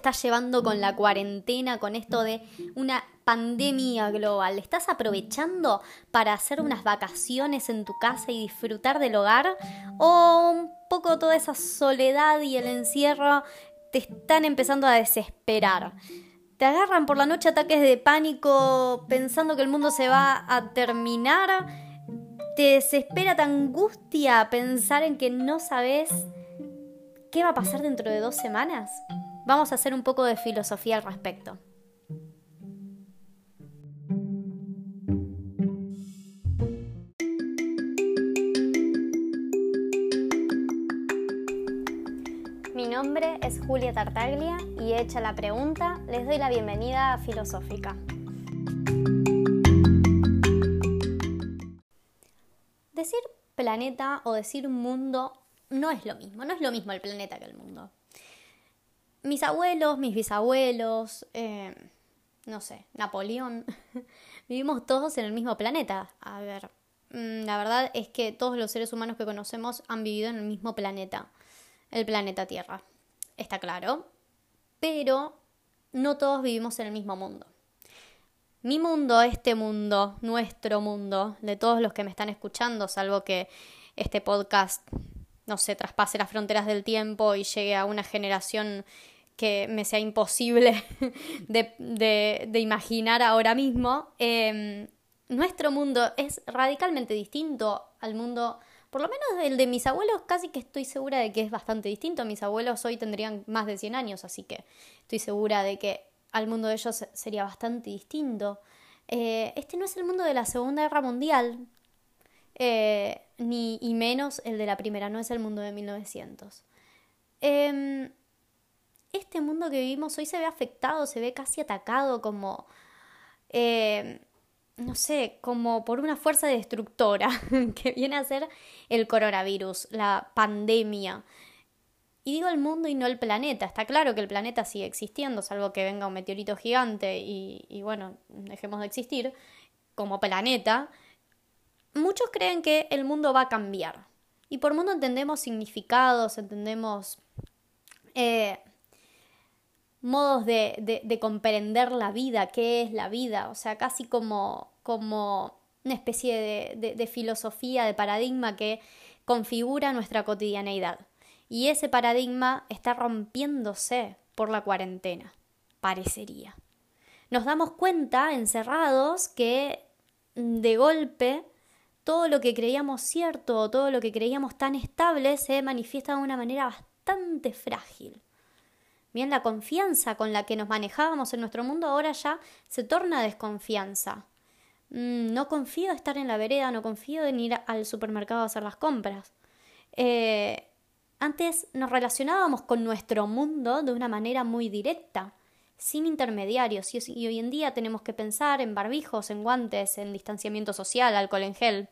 estás llevando con la cuarentena, con esto de una pandemia global? ¿Estás aprovechando para hacer unas vacaciones en tu casa y disfrutar del hogar? ¿O un poco toda esa soledad y el encierro te están empezando a desesperar? te agarran por la noche ataques de pánico pensando que el mundo se va a terminar, te desespera, te angustia pensar en que no sabes qué va a pasar dentro de dos semanas. Vamos a hacer un poco de filosofía al respecto. nombre es Julia Tartaglia y hecha la pregunta, les doy la bienvenida a Filosófica. Decir planeta o decir mundo no es lo mismo, no es lo mismo el planeta que el mundo. Mis abuelos, mis bisabuelos, eh, no sé, Napoleón, vivimos todos en el mismo planeta. A ver, mm, la verdad es que todos los seres humanos que conocemos han vivido en el mismo planeta, el planeta Tierra está claro, pero no todos vivimos en el mismo mundo. Mi mundo, este mundo, nuestro mundo, de todos los que me están escuchando, salvo que este podcast, no sé, traspase las fronteras del tiempo y llegue a una generación que me sea imposible de, imaginar ahora mismo, em, nuestro mundo es radicalmente distinto al mundo por lo menos el de mis abuelos casi que estoy segura de que es bastante distinto. Mis abuelos hoy tendrían más de 100 años, así que estoy segura de que al mundo de ellos sería bastante distinto. Eh, este no es el mundo de la Segunda Guerra Mundial, eh, ni y menos el de la Primera, no es el mundo de 1900. Em, este mundo que vivimos hoy se ve afectado, se ve casi atacado como... Eh, no sé, como por una fuerza destructora que viene a ser el coronavirus, la pandemia. Y digo el mundo y no el planeta. Está claro que el planeta sigue existiendo, salvo que venga un meteorito gigante y, y bueno, dejemos de existir como planeta. Muchos creen que el mundo va a cambiar. Y por mundo entendemos significados, entendemos eh, modos de, de, comprender la vida, qué es la vida, o sea, casi como, como una especie de, de, filosofía, de paradigma que configura nuestra cotidianeidad. Y ese paradigma está rompiéndose por la cuarentena, parecería. Nos damos cuenta, encerrados, que de golpe todo lo que creíamos cierto, todo lo que creíamos tan estable, se manifiesta de una manera bastante frágil. Bien, la confianza con la que nos manejábamos en nuestro mundo ahora ya se torna desconfianza. Mm, no confío en estar en la vereda, no confío en ir al supermercado a hacer las compras. Eh, antes nos relacionábamos con nuestro mundo de una manera muy directa, sin intermediarios, y hoy en día tenemos que pensar en barbijos, en guantes, en distanciamiento social, alcohol en gel.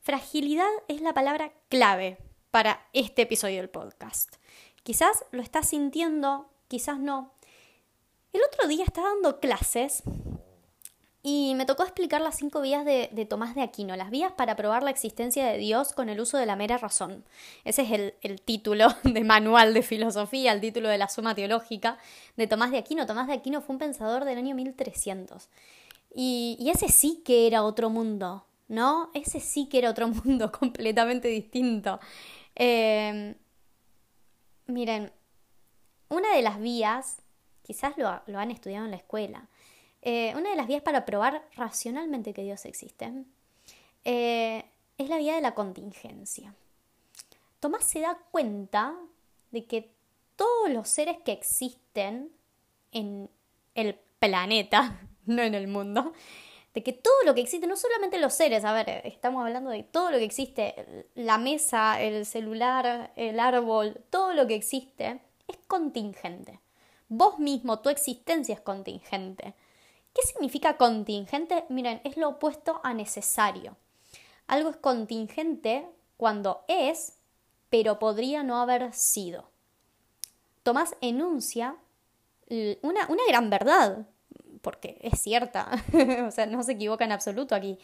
Fragilidad es la palabra clave para este episodio del podcast. Quizás lo estás sintiendo, quizás no. El otro día estaba dando clases y me tocó explicar las cinco vías de, Tomás de Aquino, las vías para probar la existencia de Dios con el uso de la mera razón. Ese es el, título de manual de filosofía, el título de la suma teológica de Tomás de Aquino. Tomás de Aquino fue un pensador del año 1300. Y, y ese sí que era otro mundo, ¿no? Ese sí que era otro mundo completamente distinto. Eh, Miren, una de las vías, quizás lo, han estudiado en la escuela, eh, una de las vías para probar racionalmente que Dios existe eh, es la vía de la contingencia. Tomás se da cuenta de que todos los seres que existen en el planeta, no en el mundo, de que todo lo que existe, no solamente los seres, a ver, estamos hablando de todo lo que existe, la mesa, el celular, el árbol, todo lo que existe es contingente. Vos mismo, tu existencia es contingente. ¿Qué significa contingente? Miren, es lo opuesto a necesario. Algo es contingente cuando es, pero podría no haber sido. Tomás enuncia una, una gran verdad porque es cierta, o sea, no se equivoca en absoluto aquí.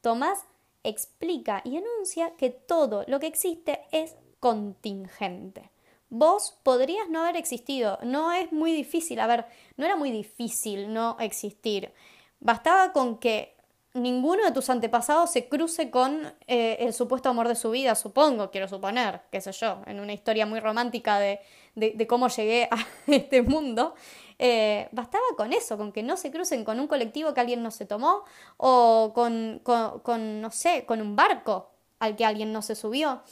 Tomás explica y enuncia que todo lo que existe es contingente. Vos podrías no haber existido. No es muy difícil, a ver, no era muy difícil no existir. Bastaba con que ninguno de tus antepasados se cruce con eh, el supuesto amor de su vida, supongo, quiero suponer, qué sé yo, en una historia muy romántica de, de, cómo llegué a este mundo. Eh, bastaba con eso, con que no se crucen con un colectivo que alguien no se tomó o con, con no sé, con un barco al que alguien no se subió.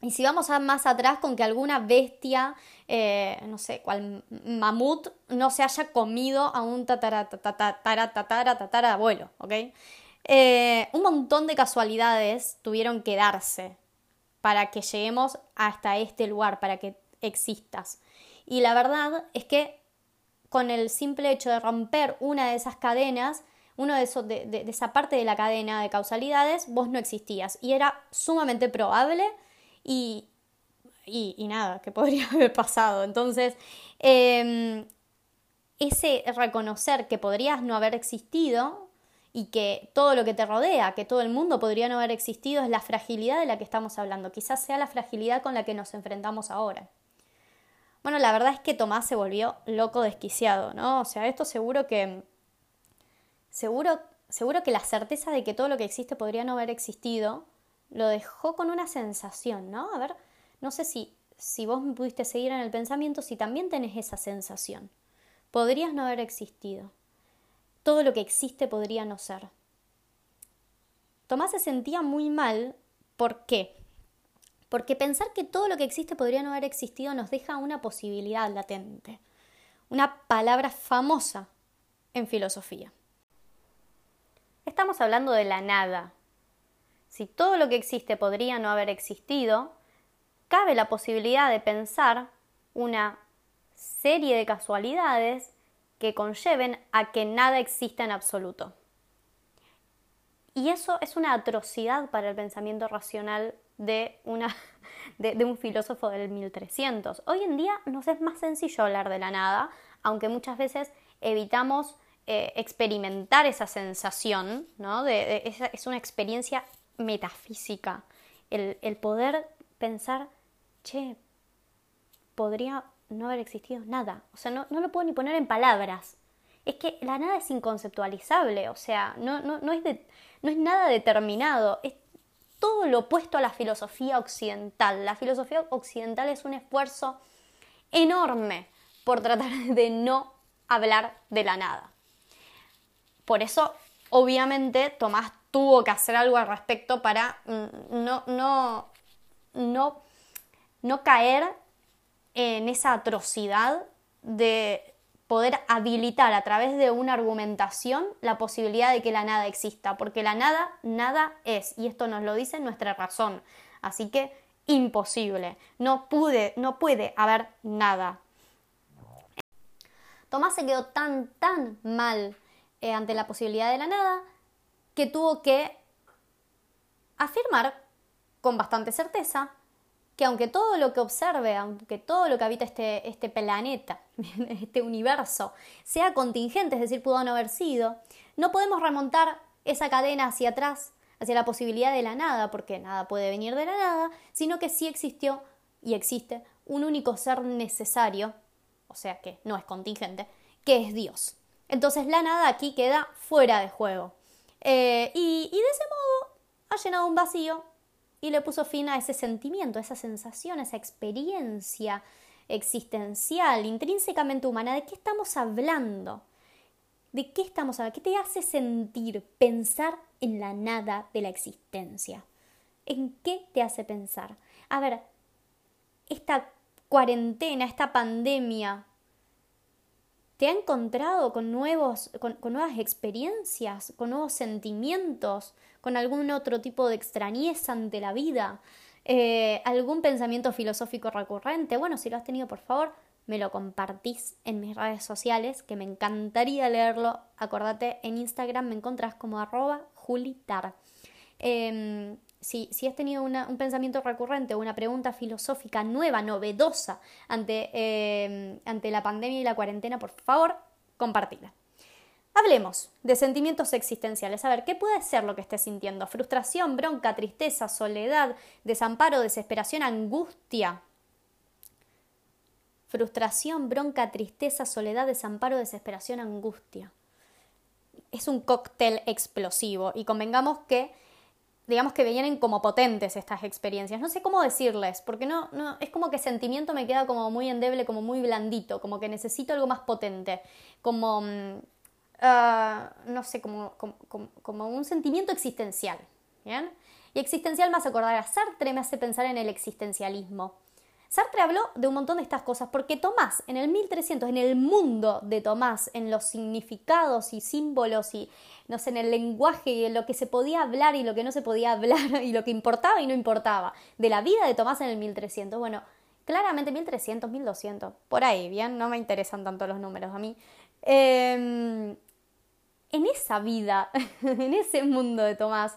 Y si vamos a más atrás con que alguna bestia, eh, no sé, cual mamut, no se haya comido a un tatara, abuelo, ¿ok? Eh, un montón de casualidades tuvieron que darse para que lleguemos hasta este lugar, para que existas. Y la verdad es que con el simple hecho de romper una de esas cadenas, uno de, esos, de esa parte de la cadena de causalidades, vos no existías. Y era sumamente probable y, y, nada, que podría haber pasado. Entonces, em, ese reconocer que podrías no haber existido y que todo lo que te rodea, que todo el mundo podría no haber existido, es la fragilidad de la que estamos hablando. Quizás sea la fragilidad con la que nos enfrentamos ahora. Bueno, la verdad es que Tomás se volvió loco desquiciado, ¿no? O sea, esto seguro que. Seguro, seguro que la certeza de que todo lo que existe podría no haber existido lo dejó con una sensación, ¿no? A ver, no sé si, si vos me pudiste seguir en el pensamiento, si también tenés esa sensación. Podrías no haber existido. Todo lo que existe podría no ser. Tomás se sentía muy mal. ¿Por qué? Porque pensar que todo lo que existe podría no haber existido nos deja una posibilidad latente, una palabra famosa en filosofía. Estamos hablando de la nada, si todo lo que existe podría no haber existido, cabe la posibilidad de pensar una serie de casualidades que conlleven a que nada exista en absoluto. Y eso es una atrocidad para el pensamiento racional de, un filósofo del 1300. Hoy en día nos es más sencillo hablar de la nada, aunque muchas veces evitamos eh, experimentar esa sensación, ¿no? es una experiencia metafísica, el, poder pensar, che, podría no haber existido nada. O sea, no, lo puedo ni poner en palabras. Es que la nada es inconceptualizable, o sea, no, no, es, no es nada determinado, es todo lo opuesto a la filosofía occidental. La filosofía occidental es un esfuerzo enorme por tratar de no hablar de la nada. Por eso, obviamente, Tomás tuvo que hacer algo al respecto para mm, no, no, no, no caer en esa atrocidad de poder habilitar a través de una argumentación la posibilidad de que la nada exista, porque la nada, nada es, y esto nos lo dice nuestra razón. Así que imposible, no pude, no puede haber nada. Tomás se quedó tan, tan mal eh, ante la posibilidad de la nada que tuvo que afirmar con bastante certeza que aunque todo lo que observe, aunque todo lo que habita este, este planeta, este universo, sea contingente, es decir, pudo no haber sido, no podemos remontar esa cadena hacia atrás, hacia la posibilidad de la nada, porque nada puede venir de la nada, sino que sí existió y existe un único ser necesario, o sea que no es contingente, que es Dios. Entonces la nada aquí queda fuera de juego. Eh, y, de ese modo ha llenado un vacío y le puso fin a ese sentimiento, a esa sensación, a esa experiencia existencial, intrínsecamente humana. ¿De qué estamos hablando? ¿De qué estamos hablando? ¿Qué te hace sentir pensar en la nada de la existencia? ¿En qué te hace pensar? A ver, esta cuarentena, esta pandemia, te ha encontrado con, nuevos, con, nuevas experiencias, con nuevos sentimientos, con algún otro tipo de extrañeza ante la vida, eh, algún pensamiento filosófico recurrente. Bueno, si lo has tenido, por favor, me lo compartís en mis redes sociales, que me encantaría leerlo. Acordate, en Instagram me encontrás como arroba julitar. Em, si, has tenido un pensamiento recurrente o una pregunta filosófica nueva, novedosa ante, eh, ante la pandemia y la cuarentena, por favor, compartila. Hablemos de sentimientos existenciales. A ver, ¿qué puede ser lo que estés sintiendo? Frustración, bronca, tristeza, soledad, desamparo, desesperación, angustia. frustración, bronca, tristeza, soledad, desamparo, desesperación, angustia. Es un cóctel explosivo y convengamos que digamos que vienen como potentes estas experiencias. No sé cómo decirles, porque no, no, es como que sentimiento me queda como muy endeble, como muy blandito, como que necesito algo más potente, como, ah, no sé, como, como, un sentimiento existencial, ¿bien? Y existencial me hace acordar a Sartre, me hace pensar en el existencialismo. Sartre habló de un montón de estas cosas porque Tomás, en el 1300, en el mundo de Tomás, en los significados y símbolos y, no sé, en el lenguaje y en lo que se podía hablar y lo que no se podía hablar y lo que importaba y no importaba de la vida de Tomás en el 1300, bueno, claramente 1300, 1200, por ahí, bien, no me interesan tanto los números a mí. Em, en esa vida, en ese mundo de Tomás,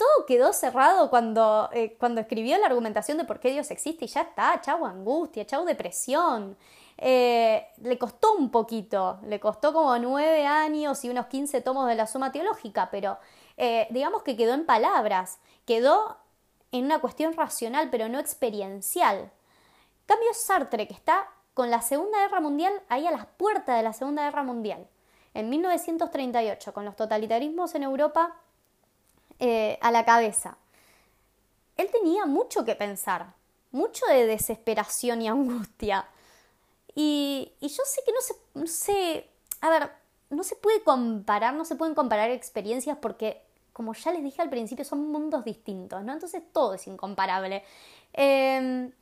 todo quedó cerrado cuando, eh, cuando escribió la argumentación de por qué Dios existe y ya está, chau angustia, chau depresión. Eh, le costó un poquito, le costó como nueve años y unos 15 tomos de la suma teológica, pero eh, digamos que quedó en palabras, quedó en una cuestión racional, pero no experiencial. Cambio Sartre, que está con la Segunda Guerra Mundial ahí a las puertas de la Segunda Guerra Mundial. En 1938, con los totalitarismos en Europa eh, a la cabeza. Él tenía mucho que pensar, mucho de desesperación y angustia. Y, yo sé que no se, no sé, a ver, no se puede comparar, no se pueden comparar experiencias porque, como ya les dije al principio, son mundos distintos, ¿no? Entonces todo es incomparable. Em,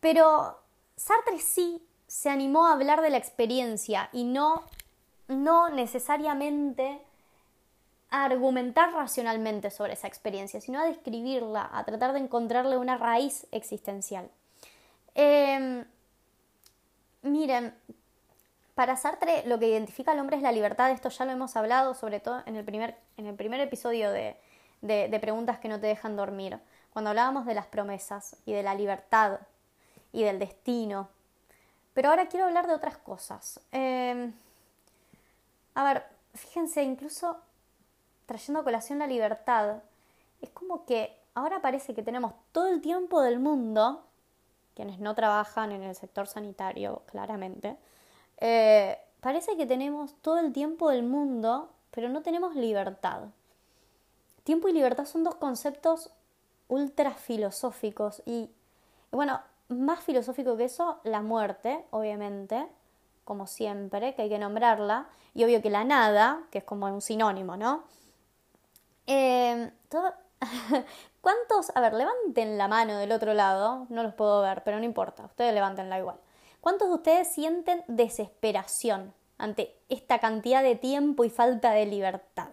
pero Sartre sí se animó a hablar de la experiencia y no, no necesariamente a argumentar racionalmente sobre esa experiencia, sino a describirla, a tratar de encontrarle una raíz existencial. Em, miren, para Sartre lo que identifica al hombre es la libertad, esto ya lo hemos hablado, sobre todo en el primer, en el primer episodio de, de, Preguntas que no te dejan dormir, cuando hablábamos de las promesas y de la libertad y del destino. Pero ahora quiero hablar de otras cosas. Em, a ver, fíjense, incluso trayendo a colación la libertad, es como que ahora parece que tenemos todo el tiempo del mundo, quienes no trabajan en el sector sanitario, claramente, eh, parece que tenemos todo el tiempo del mundo, pero no tenemos libertad. Tiempo y libertad son dos conceptos ultra filosóficos y, bueno, más filosófico que eso, la muerte, obviamente, como siempre, que hay que nombrarla, y obvio que la nada, que es como un sinónimo, ¿no? Eh, ¿Cuántos? A ver, levanten la mano del otro lado, no los puedo ver, pero no importa, ustedes levántenla igual. ¿Cuántos de ustedes sienten desesperación ante esta cantidad de tiempo y falta de libertad?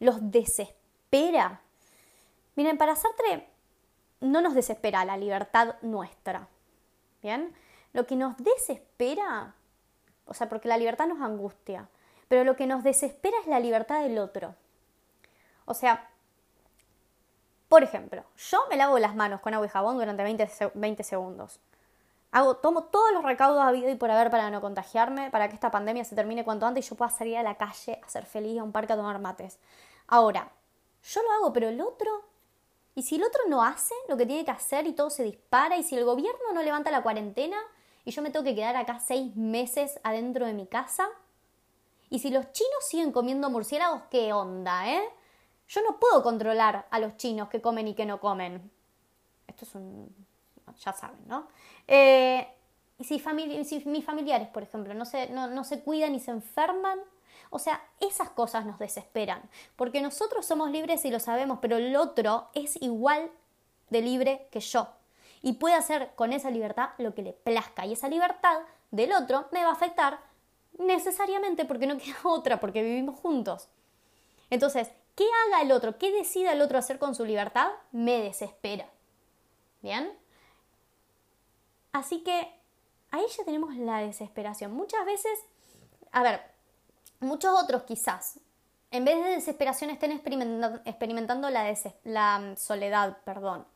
¿Los desespera? Miren, para Sartre no nos desespera la libertad nuestra. ¿Bien? Lo que nos desespera, o sea, porque la libertad nos angustia, pero lo que nos desespera es la libertad del otro. O sea, por ejemplo, yo me lavo las manos con agua y jabón durante 20, segundos. Hago, tomo todos los recaudos habido y por haber para no contagiarme, para que esta pandemia se termine cuanto antes y yo pueda salir a la calle a ser feliz, a un parque a tomar mates. Ahora, yo lo hago, pero el otro, ¿y si el otro no hace lo que tiene que hacer y todo se dispara? ¿Y si el gobierno no levanta la cuarentena y yo me tengo que quedar acá seis meses adentro de mi casa? ¿Y si los chinos siguen comiendo murciélagos, qué onda, eh? Yo no puedo controlar a los chinos que comen y que no comen. Esto es un... ya saben, ¿no? Eh, y si, mis familiares, por ejemplo, no se, no, se cuidan y se enferman, o sea, esas cosas nos desesperan, porque nosotros somos libres y lo sabemos, pero el otro es igual de libre que yo y puede hacer con esa libertad lo que le plazca y esa libertad del otro me va a afectar necesariamente porque no queda otra, porque vivimos juntos. Entonces, ¿Qué haga el otro? ¿Qué decida el otro hacer con su libertad? Me desespera. ¿Bien? Así que ahí ya tenemos la desesperación. Muchas veces, a ver, muchos otros quizás, en vez de desesperación estén experimentando, la, la, mm, soledad, perdón.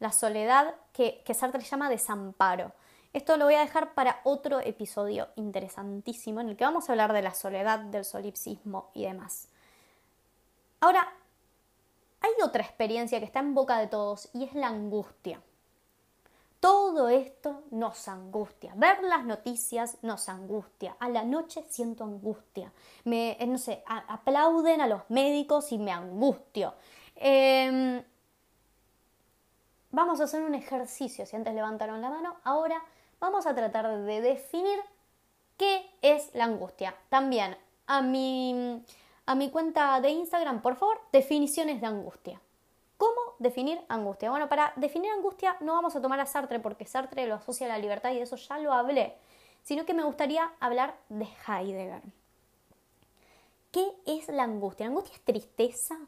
La soledad que, que Sartre llama desamparo. Esto lo voy a dejar para otro episodio interesantísimo en el que vamos a hablar de la soledad, del solipsismo y demás. Ahora, hay otra experiencia que está en boca de todos y es la angustia. Todo esto nos angustia. Ver las noticias nos angustia. A la noche siento angustia. Me, eh, no sé, aplauden a los médicos y me angustio. Em, vamos a hacer un ejercicio. Si antes levantaron la mano, ahora vamos a tratar de definir qué es la angustia. También a mi, a mi cuenta de Instagram, por favor, definiciones de angustia. ¿Cómo definir angustia? Bueno, para definir angustia no vamos a tomar a Sartre porque Sartre lo asocia a la libertad y de eso ya lo hablé, sino que me gustaría hablar de Heidegger. ¿Qué es la angustia? ¿La angustia es tristeza?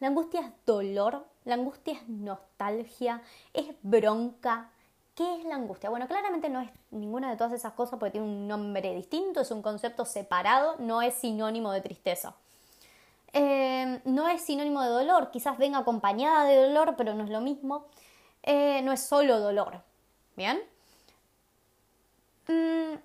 ¿La angustia es dolor? ¿La angustia es nostalgia? ¿Es bronca? ¿Qué es la angustia? Bueno, claramente no es ninguna de todas esas cosas porque tiene un nombre distinto, es un concepto separado, no es sinónimo de tristeza. Em, no es sinónimo de dolor, quizás venga acompañada de dolor, pero no es lo mismo. Eh, no es solo dolor. ¿Bien? Mm,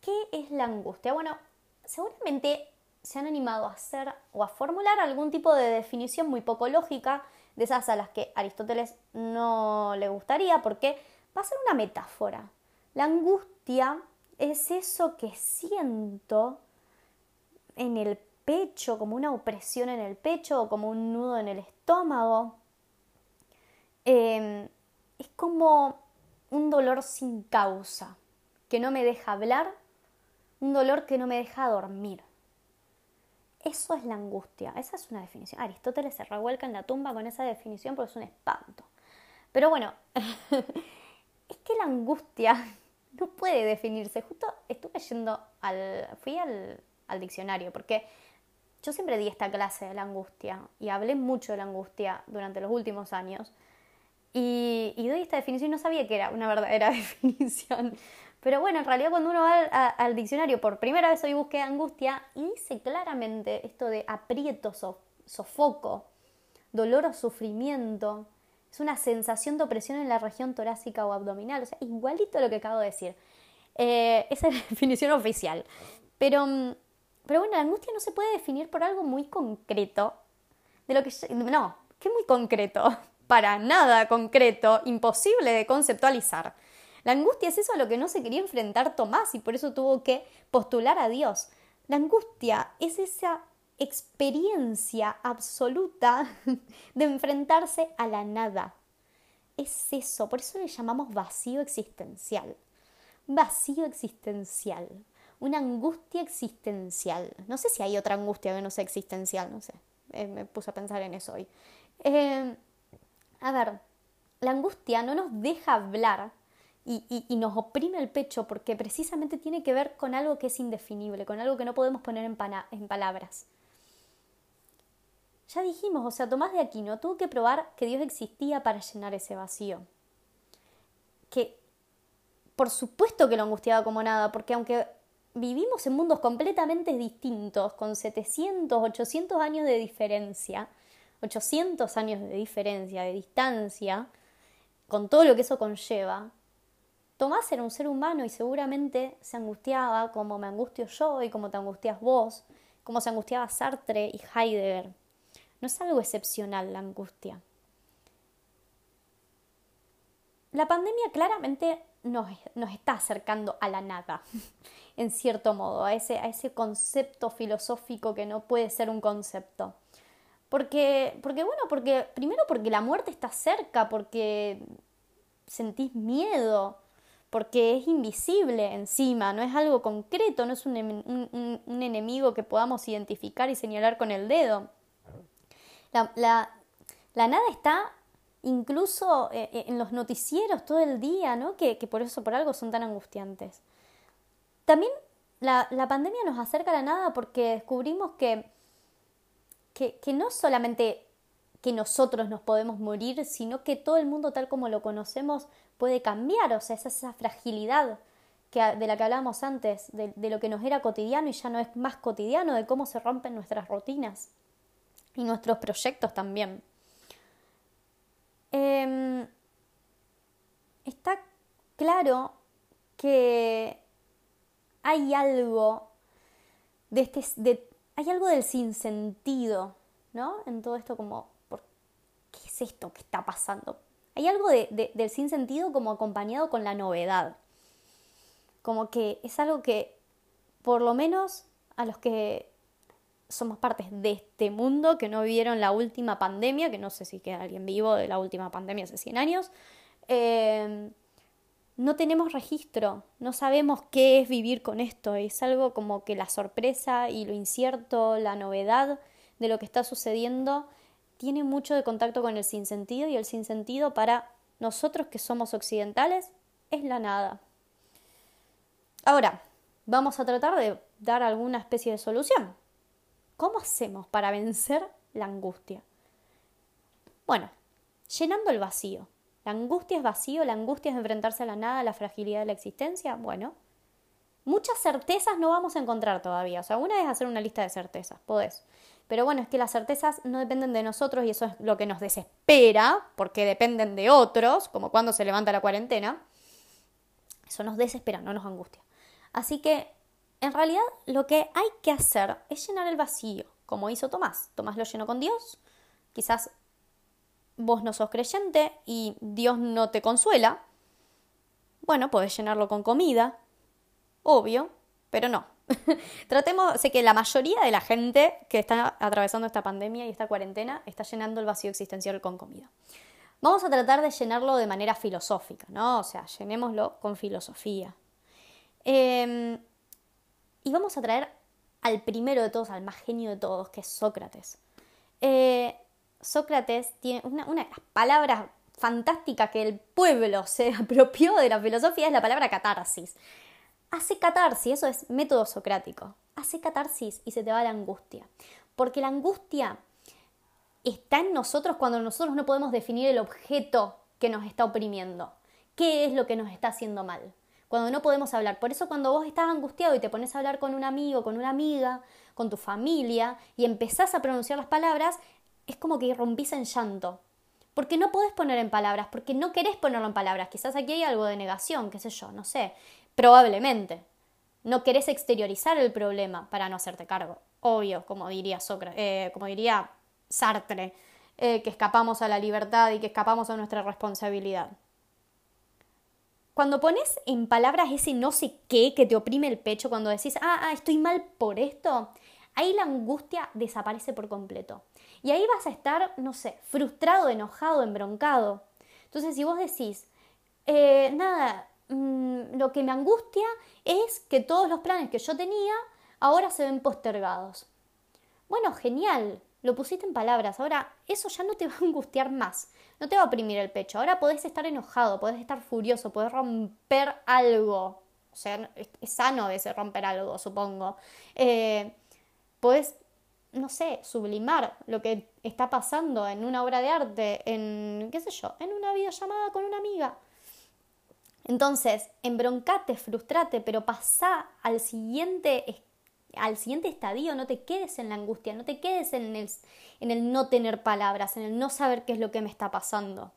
¿Qué es la angustia? Bueno, seguramente se han animado a hacer o a formular algún tipo de definición muy poco lógica, de esas a las que Aristóteles no le gustaría, porque va a ser una metáfora. La angustia es eso que siento en el pecho, como una opresión en el pecho o como un nudo en el estómago. Em, es como un dolor sin causa, que no me deja hablar, un dolor que no me deja dormir. Eso es la angustia, esa es una definición. Aristóteles se revuelca en la tumba con esa definición porque es un espanto. Pero bueno, es que la angustia no puede definirse. Justo estuve yendo al, fui al, al diccionario porque yo siempre di esta clase de la angustia y hablé mucho de la angustia durante los últimos años y, doy esta definición y no sabía que era una verdadera definición. Pero bueno, en realidad cuando uno va al, diccionario por primera vez hoy busqué angustia y dice claramente esto de aprieto, sofoco, dolor o sufrimiento. Es una sensación de opresión en la región torácica o abdominal. O sea, igualito lo que acabo de decir. Eh, esa es la definición oficial. Pero mm, pero bueno, la angustia no se puede definir por algo muy concreto. De lo que. No, ¿qué muy concreto? Para nada concreto, imposible de conceptualizar. La angustia es eso a lo que no se quería enfrentar Tomás y por eso tuvo que postular a Dios. La angustia es esa experiencia absoluta de enfrentarse a la nada. Es eso, por eso le llamamos vacío existencial. Vacío existencial una angustia existencial. No sé si hay otra angustia que no sea existencial, no sé. Eh, me puse a pensar en eso hoy. Eh, a ver, la angustia no nos deja hablar y, nos oprime el pecho porque precisamente tiene que ver con algo que es indefinible, con algo que no podemos poner en, en palabras. Ya dijimos, o sea, Tomás de Aquino tuvo que probar que Dios existía para llenar ese vacío. Que por supuesto que lo angustiaba como nada, porque aunque vivimos en mundos completamente distintos, con 700, 800 años de diferencia, 800 años de diferencia, de distancia, con todo lo que eso conlleva, Tomás era un ser humano y seguramente se angustiaba como me angustio yo y como te angustias vos, como se angustiaba Sartre y Heidegger. No es algo excepcional la angustia. La pandemia claramente nos, nos está acercando a la nada en cierto modo, a ese, a ese concepto filosófico que no puede ser un concepto. Porque, porque, bueno, porque primero porque la muerte está cerca, porque sentís miedo, porque es invisible encima, no es algo concreto, no es un, un, enemigo que podamos identificar y señalar con el dedo. La, la, la nada está incluso eh, eh, en los noticieros todo el día, ¿no? Que, que por eso, por algo son tan angustiantes. También la, pandemia nos acerca a la nada porque descubrimos que, que, no solamente que nosotros nos podemos morir, sino que todo el mundo tal como lo conocemos puede cambiar, o sea, es esa fragilidad que, de la que hablábamos antes, de, lo que nos era cotidiano y ya no es más cotidiano, de cómo se rompen nuestras rutinas y nuestros proyectos también. Em, está claro que hay algo de este, de, hay algo del sinsentido, ¿no? En todo esto como, ¿por ¿qué es esto que está pasando? Hay algo de, del sinsentido como acompañado con la novedad. Como que es algo que, por lo menos a los que somos partes de este mundo, que no vivieron la última pandemia, que no sé si queda alguien vivo de la última pandemia hace 100 años, eh, no tenemos registro, no sabemos qué es vivir con esto, es algo como que la sorpresa y lo incierto, la novedad de lo que está sucediendo, tiene mucho de contacto con el sinsentido y el sinsentido para nosotros que somos occidentales es la nada. Ahora, vamos a tratar de dar alguna especie de solución. ¿Cómo hacemos para vencer la angustia? Bueno, llenando el vacío. La angustia es vacío, la angustia es enfrentarse a la nada, a la fragilidad de la existencia. Bueno, muchas certezas no vamos a encontrar todavía. O sea, una es hacer una lista de certezas, podés. Pero bueno, es que las certezas no dependen de nosotros y eso es lo que nos desespera, porque dependen de otros, como cuando se levanta la cuarentena. Eso nos desespera, no nos angustia. Así que, en realidad, lo que hay que hacer es llenar el vacío, como hizo Tomás. Tomás lo llenó con Dios. Quizás vos no sos creyente y Dios no te consuela, bueno, podés llenarlo con comida, obvio, pero no. Tratemos, sé que la mayoría de la gente que está atravesando esta pandemia y esta cuarentena está llenando el vacío existencial con comida. Vamos a tratar de llenarlo de manera filosófica, ¿no? O sea, llenémoslo con filosofía. Em, y vamos a traer al primero de todos, al más genio de todos, que es Sócrates. Eh, Sócrates tiene una, una de las palabras fantásticas que el pueblo se apropió de la filosofía es la palabra catarsis. Hace catarsis, eso es método socrático. Hace catarsis y se te va la angustia. Porque la angustia está en nosotros cuando nosotros no podemos definir el objeto que nos está oprimiendo. ¿Qué es lo que nos está haciendo mal? Cuando no podemos hablar. Por eso cuando vos estás angustiado y te pones a hablar con un amigo, con una amiga, con tu familia y empezás a pronunciar las palabras, es como que irrumpís en llanto. Porque no podés poner en palabras, porque no querés ponerlo en palabras. Quizás aquí hay algo de negación, qué sé yo, no sé. Probablemente. No querés exteriorizar el problema para no hacerte cargo. Obvio, como diría, eh, como diría Sartre, eh, que escapamos a la libertad y que escapamos a nuestra responsabilidad. Cuando pones en palabras ese no sé qué que te oprime el pecho, cuando decís, ah, ah estoy mal por esto, ahí la angustia desaparece por completo. Y ahí vas a estar, no sé, frustrado, enojado, embroncado. Entonces, si vos decís, eh, nada, mm, lo que me angustia es que todos los planes que yo tenía ahora se ven postergados. Bueno, genial, lo pusiste en palabras. Ahora, eso ya no te va a angustiar más, no te va a oprimir el pecho. Ahora podés estar enojado, podés estar furioso, podés romper algo. O sea, es sano veces romper algo, supongo. Eh, podés no sé, sublimar lo que está pasando en una obra de arte, en, qué sé yo, en una videollamada con una amiga. Entonces, embroncate, frustrate, pero pasá al siguiente, al siguiente estadio, no te quedes en la angustia, no te quedes en el, en el no tener palabras, en el no saber qué es lo que me está pasando.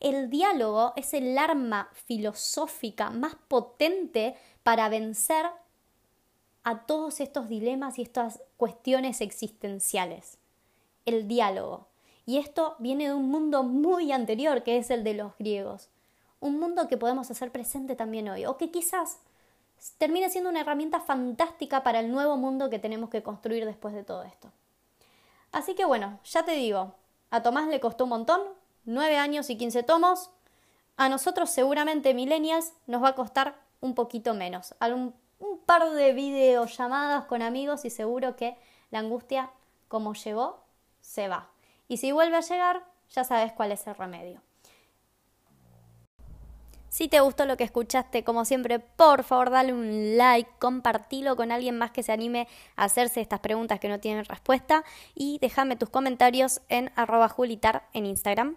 El diálogo es el arma filosófica más potente para vencer a todos estos dilemas y estas cuestiones existenciales. El diálogo. Y esto viene de un mundo muy anterior, que es el de los griegos. Un mundo que podemos hacer presente también hoy, o que quizás termine siendo una herramienta fantástica para el nuevo mundo que tenemos que construir después de todo esto. Así que bueno, ya te digo, a Tomás le costó un montón, nueve años y quince tomos. A nosotros seguramente millennials nos va a costar un poquito menos, algún un par de videollamadas con amigos y seguro que la angustia, como llegó, se va. Y si vuelve a llegar, ya sabes cuál es el remedio. Si te gustó lo que escuchaste, como siempre, por favor dale un like, compartilo con alguien más que se anime a hacerse estas preguntas que no tienen respuesta y déjame tus comentarios en arroba julitar en Instagram.